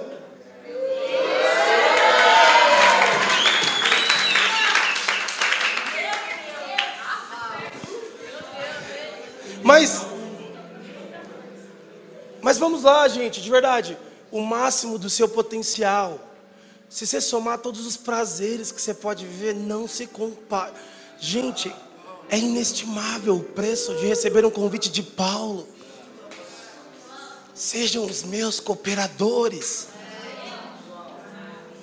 [SPEAKER 2] Mas, mas vamos lá, gente, de verdade. O máximo do seu potencial. Se você somar todos os prazeres que você pode viver, não se compara. Gente, é inestimável o preço de receber um convite de Paulo. Sejam os meus cooperadores.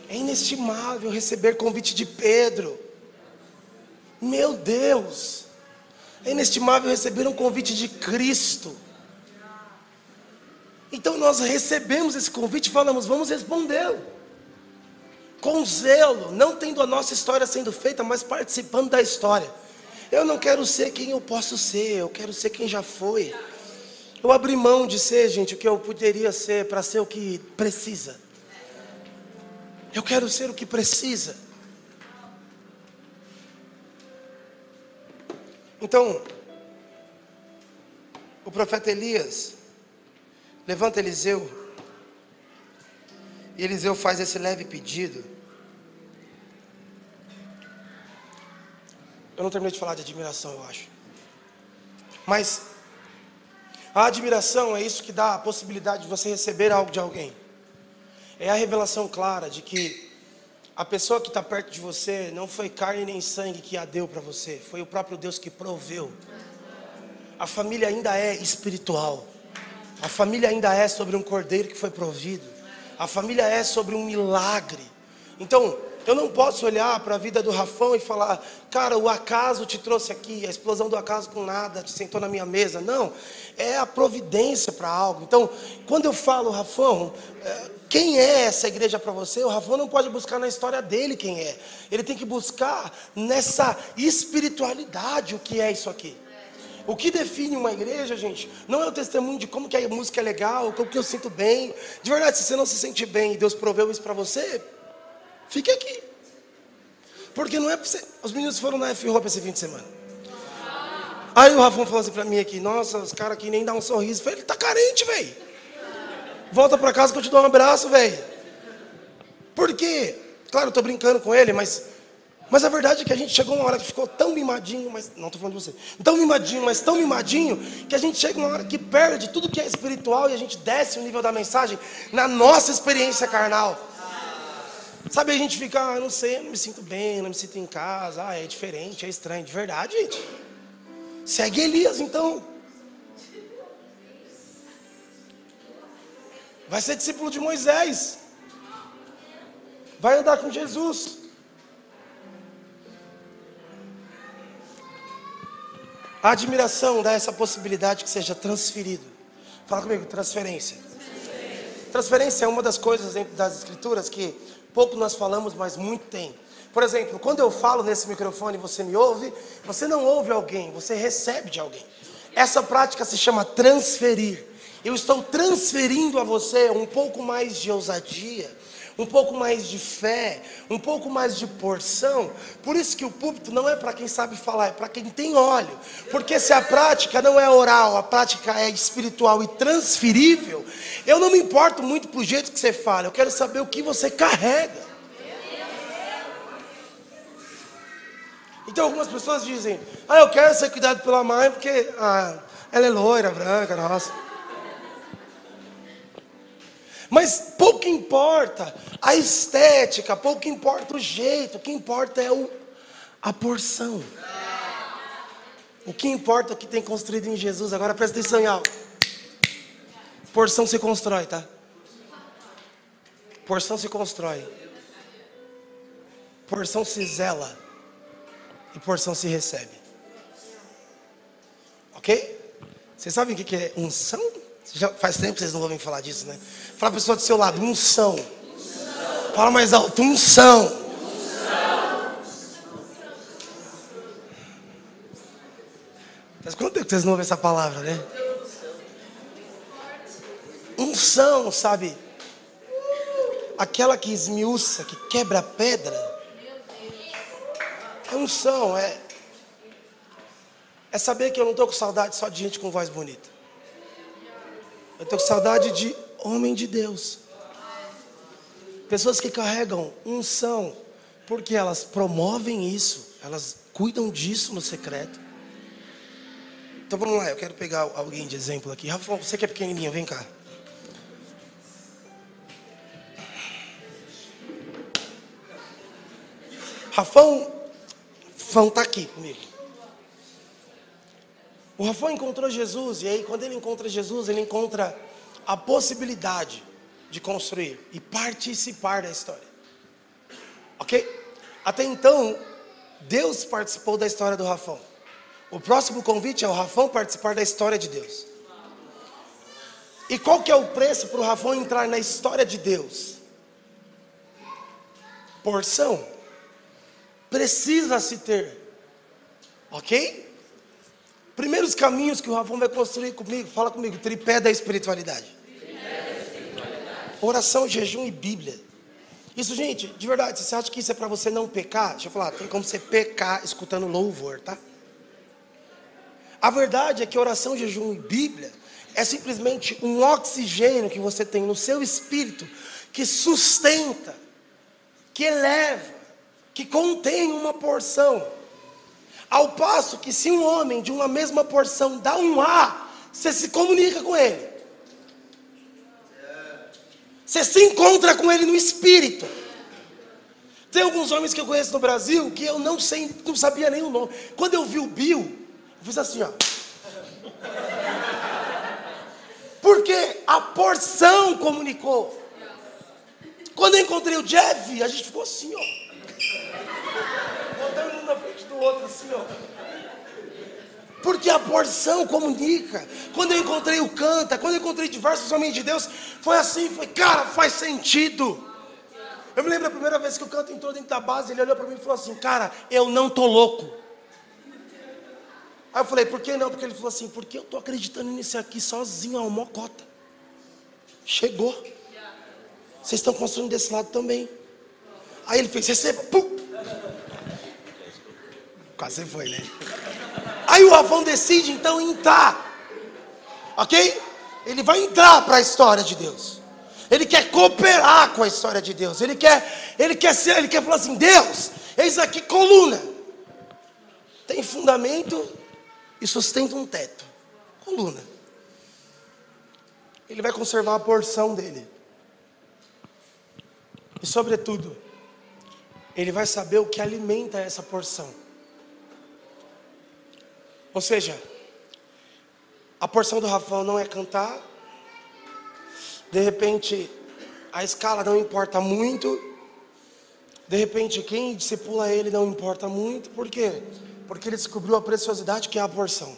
[SPEAKER 2] É inestimável receber convite de Pedro. Meu Deus. É inestimável receber um convite de Cristo. Então nós recebemos esse convite e falamos, vamos respondê-lo. Com zelo, não tendo a nossa história sendo feita, mas participando da história. Eu não quero ser quem eu posso ser, eu quero ser quem já foi. Eu abri mão de ser, gente, o que eu poderia ser para ser o que precisa. Eu quero ser o que precisa. Então, o profeta Elias levanta Eliseu, e Eliseu faz esse leve pedido. Eu não terminei de falar de admiração, eu acho. Mas a admiração é isso que dá a possibilidade de você receber algo de alguém. É a revelação clara de que a pessoa que está perto de você não foi carne nem sangue que a deu para você, foi o próprio Deus que proveu. A família ainda é espiritual. A família ainda é sobre um cordeiro que foi provido. A família é sobre um milagre. Então, eu não posso olhar para a vida do Rafão e falar, cara, o acaso te trouxe aqui, a explosão do acaso com nada te sentou na minha mesa. Não, é a providência para algo. Então, quando eu falo, Rafão, é, quem é essa igreja para você? O Rafão não pode buscar na história dele quem é. Ele tem que buscar nessa espiritualidade o que é isso aqui. O que define uma igreja, gente, não é o testemunho de como que a música é legal, como que eu sinto bem. De verdade, se você não se sente bem e Deus proveu isso para você, Fique aqui. Porque não é para você. Os meninos foram na F-Hop esse fim de semana. Aí o Rafão falou assim para mim aqui: Nossa, os caras aqui nem dão um sorriso. Eu falei: Ele tá carente, velho. Volta para casa que eu te dou um abraço, velho. Por quê? Claro, eu tô brincando com ele, mas. Mas a verdade é que a gente chegou uma hora que ficou tão mimadinho, mas. Não tô falando de você. Tão mimadinho, mas tão mimadinho, que a gente chega uma hora que perde tudo que é espiritual e a gente desce o nível da mensagem na nossa experiência carnal. Sabe, a gente fica, ah, não sei, não me sinto bem, não me sinto em casa, ah, é diferente, é estranho. De verdade, gente. Segue Elias, então. Vai ser discípulo de Moisés. Vai andar com Jesus. A admiração dá essa possibilidade que seja transferido. Fala comigo, transferência. Transferência é uma das coisas dentro das escrituras que Pouco nós falamos, mas muito tem. Por exemplo, quando eu falo nesse microfone você me ouve, você não ouve alguém, você recebe de alguém. Essa prática se chama transferir. Eu estou transferindo a você um pouco mais de ousadia, um pouco mais de fé, um pouco mais de porção. Por isso que o púlpito não é para quem sabe falar, é para quem tem óleo. Porque se a prática não é oral, a prática é espiritual e transferível, eu não me importo muito pro jeito que você fala, eu quero saber o que você carrega. Então algumas pessoas dizem, ah, eu quero ser cuidado pela mãe porque ah, ela é loira, branca, nossa. Mas pouco importa a estética, pouco importa o jeito, o que importa é o, a porção. O que importa é o que tem construído em Jesus. Agora presta atenção em algo. Porção se constrói, tá? Porção se constrói. Porção se zela. E porção se recebe. Ok? Vocês sabem o que é unção? Já faz tempo que vocês não ouvem falar disso, né? Fala a pessoa do seu lado, unção. Fala mais alto, unção. unção. Faz quanto tempo que vocês não ouvem essa palavra, né? Unção, sabe? Aquela que esmiuça, que quebra a pedra. É unção, é. É saber que eu não estou com saudade só de gente com voz bonita. Eu estou com saudade de homem de Deus. Pessoas que carregam unção, porque elas promovem isso, elas cuidam disso no secreto. Então vamos lá, eu quero pegar alguém de exemplo aqui. Rafa, você que é pequenininho, vem cá. Rafão, Rafão está aqui comigo. O Rafão encontrou Jesus, e aí, quando ele encontra Jesus, ele encontra a possibilidade de construir e participar da história. Ok? Até então, Deus participou da história do Rafão. O próximo convite é o Rafão participar da história de Deus. E qual que é o preço para o Rafão entrar na história de Deus? Porção. Precisa se ter. Ok? Primeiros caminhos que o Rafão vai construir comigo, fala comigo, tripé da espiritualidade. Oração, jejum e Bíblia. Isso, gente, de verdade, você acha que isso é para você não pecar? Deixa eu falar, tem como você pecar escutando louvor, tá? A verdade é que oração, jejum e Bíblia é simplesmente um oxigênio que você tem no seu espírito que sustenta, que eleva, que contém uma porção. Ao passo que se um homem de uma mesma porção dá um A, você se comunica com ele. Você se encontra com ele no espírito. Tem alguns homens que eu conheço no Brasil que eu não sei, não sabia nem o nome. Quando eu vi o Bill, eu fiz assim, ó. Porque a porção comunicou. Quando eu encontrei o Jeff, a gente ficou assim, ó outro assim, ó. Porque a porção comunica. Quando eu encontrei o Canta, quando eu encontrei diversos homens de Deus, foi assim, foi, cara, faz sentido. Eu me lembro a primeira vez que o Canta entrou dentro da base, ele olhou para mim e falou assim, cara, eu não tô louco. Aí eu falei, por que não? Porque ele falou assim, porque eu tô acreditando nisso aqui sozinho, ó, mocota. Chegou. Vocês estão construindo desse lado também. Aí ele fez, receba, pum. Quase foi, né? Aí o Rafão decide então entrar. Ok? Ele vai entrar para a história de Deus. Ele quer cooperar com a história de Deus. Ele quer, ele quer ser, ele quer falar assim: Deus, eis aqui coluna. Tem fundamento e sustenta um teto. Coluna. Ele vai conservar a porção dele. E sobretudo, ele vai saber o que alimenta essa porção. Ou seja, a porção do Rafael não é cantar. De repente, a escala não importa muito. De repente, quem discipula ele não importa muito. Por quê? Porque ele descobriu a preciosidade que é a porção.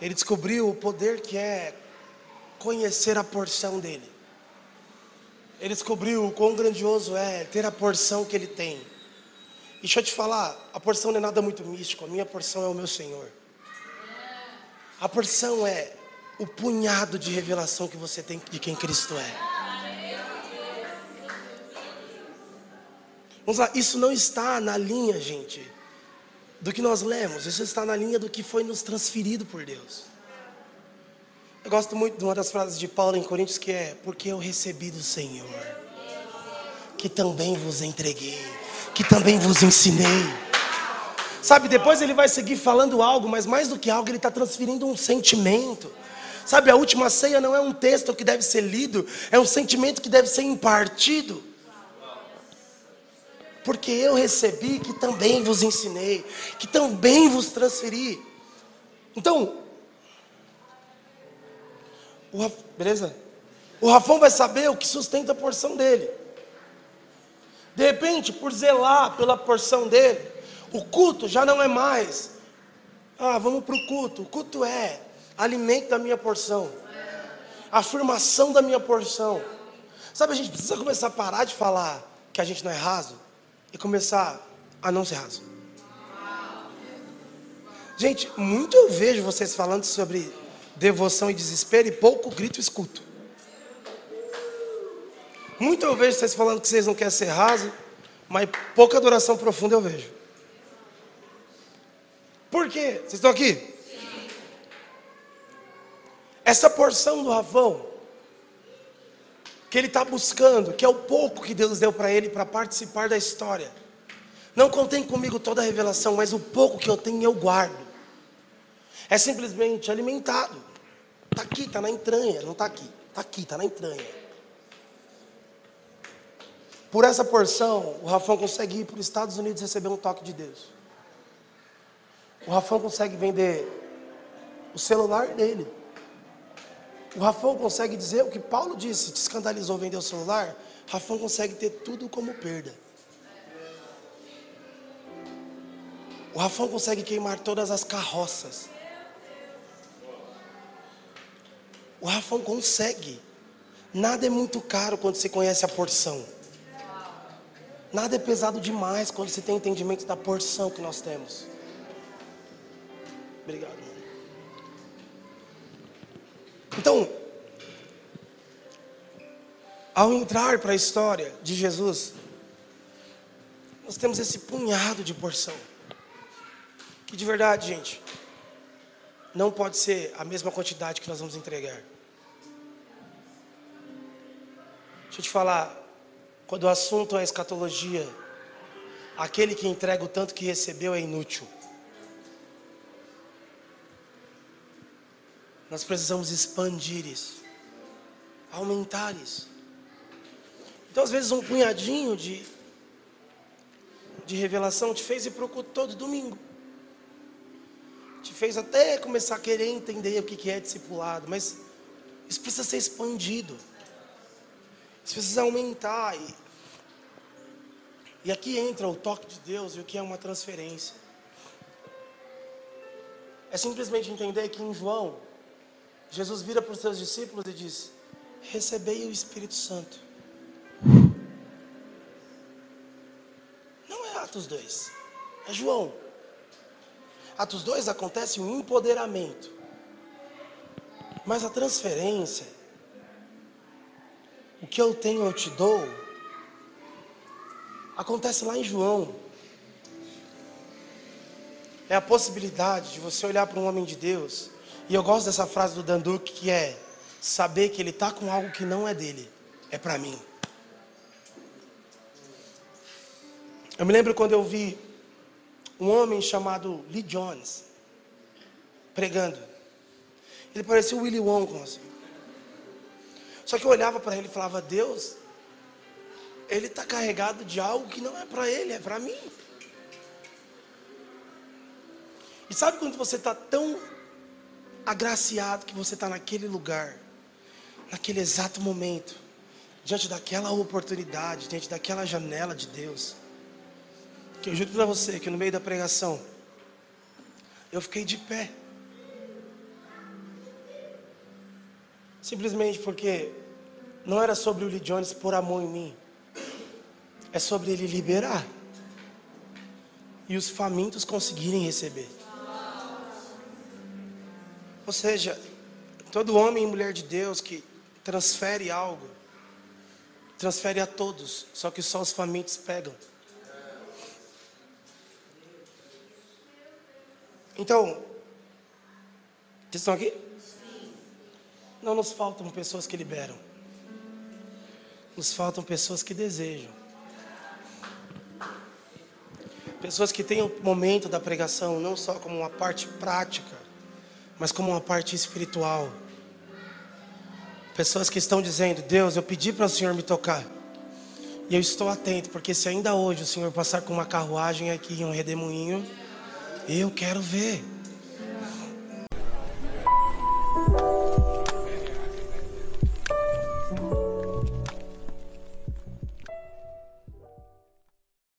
[SPEAKER 2] Ele descobriu o poder que é conhecer a porção dele. ele descobriu o quão grandioso é ter a porção que ele tem. E deixa eu te falar, a porção não é nada muito místico, a minha porção é o meu Senhor. A porção é o punhado de revelação que você tem de quem Cristo é. Vamos lá, isso não está na linha, gente, do que nós lemos, isso está na linha do que foi nos transferido por Deus. Eu gosto muito de uma das frases de Paulo em Coríntios que é: Porque eu recebi do Senhor, que também vos entreguei, que também vos ensinei. Sabe, depois ele vai seguir falando algo, mas mais do que algo, ele está transferindo um sentimento. Sabe, a última ceia não é um texto que deve ser lido, é um sentimento que deve ser impartido. Porque eu recebi que também vos ensinei, que também vos transferi. Então, o Raf... Beleza? O Rafão vai saber o que sustenta a porção dele. De repente, por zelar pela porção dele, o culto já não é mais. Ah, vamos para o culto. O culto é alimento da minha porção, afirmação da minha porção. Sabe, a gente precisa começar a parar de falar que a gente não é raso e começar a não ser raso. Gente, muito eu vejo vocês falando sobre devoção e desespero e pouco grito escuto. Muito eu vejo vocês falando que vocês não querem ser raso, mas pouca adoração profunda eu vejo. Por quê? Vocês estão aqui? Sim. Essa porção do Ravão, que ele está buscando, que é o pouco que Deus deu para ele para participar da história. Não contém comigo toda a revelação, mas o pouco que eu tenho eu guardo. É simplesmente alimentado. Está aqui, está na entranha, não está aqui. Está aqui, está na entranha. Por essa porção, o Rafão consegue ir para os Estados Unidos receber um toque de Deus. O Rafão consegue vender o celular dele. O Rafão consegue dizer o que Paulo disse, te escandalizou vender o celular. Rafão consegue ter tudo como perda. O Rafão consegue queimar todas as carroças. O Rafão consegue. Nada é muito caro quando você conhece a porção. Nada é pesado demais quando você tem entendimento da porção que nós temos. Obrigado. Então, ao entrar para a história de Jesus, nós temos esse punhado de porção. Que de verdade, gente, não pode ser a mesma quantidade que nós vamos entregar. Deixa eu te falar, quando o assunto é escatologia, aquele que entrega o tanto que recebeu é inútil. Nós precisamos expandir isso, aumentar isso. Então, às vezes, um punhadinho de, de revelação te fez ir para o culto todo domingo te fez até começar a querer entender o que é discipulado, mas isso precisa ser expandido, isso precisa aumentar. E, e aqui entra o toque de Deus e o que é uma transferência. É simplesmente entender que em João, Jesus vira para os seus discípulos e diz: Recebei o Espírito Santo. Não é Atos 2, é João. Atos 2 acontece um empoderamento. Mas a transferência, o que eu tenho eu te dou, acontece lá em João. É a possibilidade de você olhar para um homem de Deus, e eu gosto dessa frase do Danduque que é saber que ele está com algo que não é dele, é para mim. Eu me lembro quando eu vi um homem chamado Lee Jones pregando. Ele parecia o Willy Wonka. Assim. Só que eu olhava para ele e falava: Deus, ele está carregado de algo que não é para ele, é para mim. E sabe quando você está tão agraciado que você está naquele lugar, naquele exato momento, diante daquela oportunidade, diante daquela janela de Deus, que eu juro para você que no meio da pregação eu fiquei de pé. Simplesmente porque não era sobre o Lee Jones por amor em mim, é sobre ele liberar e os famintos conseguirem receber. Ou seja, todo homem e mulher de Deus que transfere algo, transfere a todos, só que só os famintos pegam. Então, vocês estão aqui? Não nos faltam pessoas que liberam. Nos faltam pessoas que desejam. Pessoas que têm o momento da pregação não só como uma parte prática, mas como uma parte espiritual. Pessoas que estão dizendo: Deus, eu pedi para o Senhor me tocar. E eu estou atento, porque se ainda hoje o Senhor passar com uma carruagem aqui, um redemoinho, eu quero ver.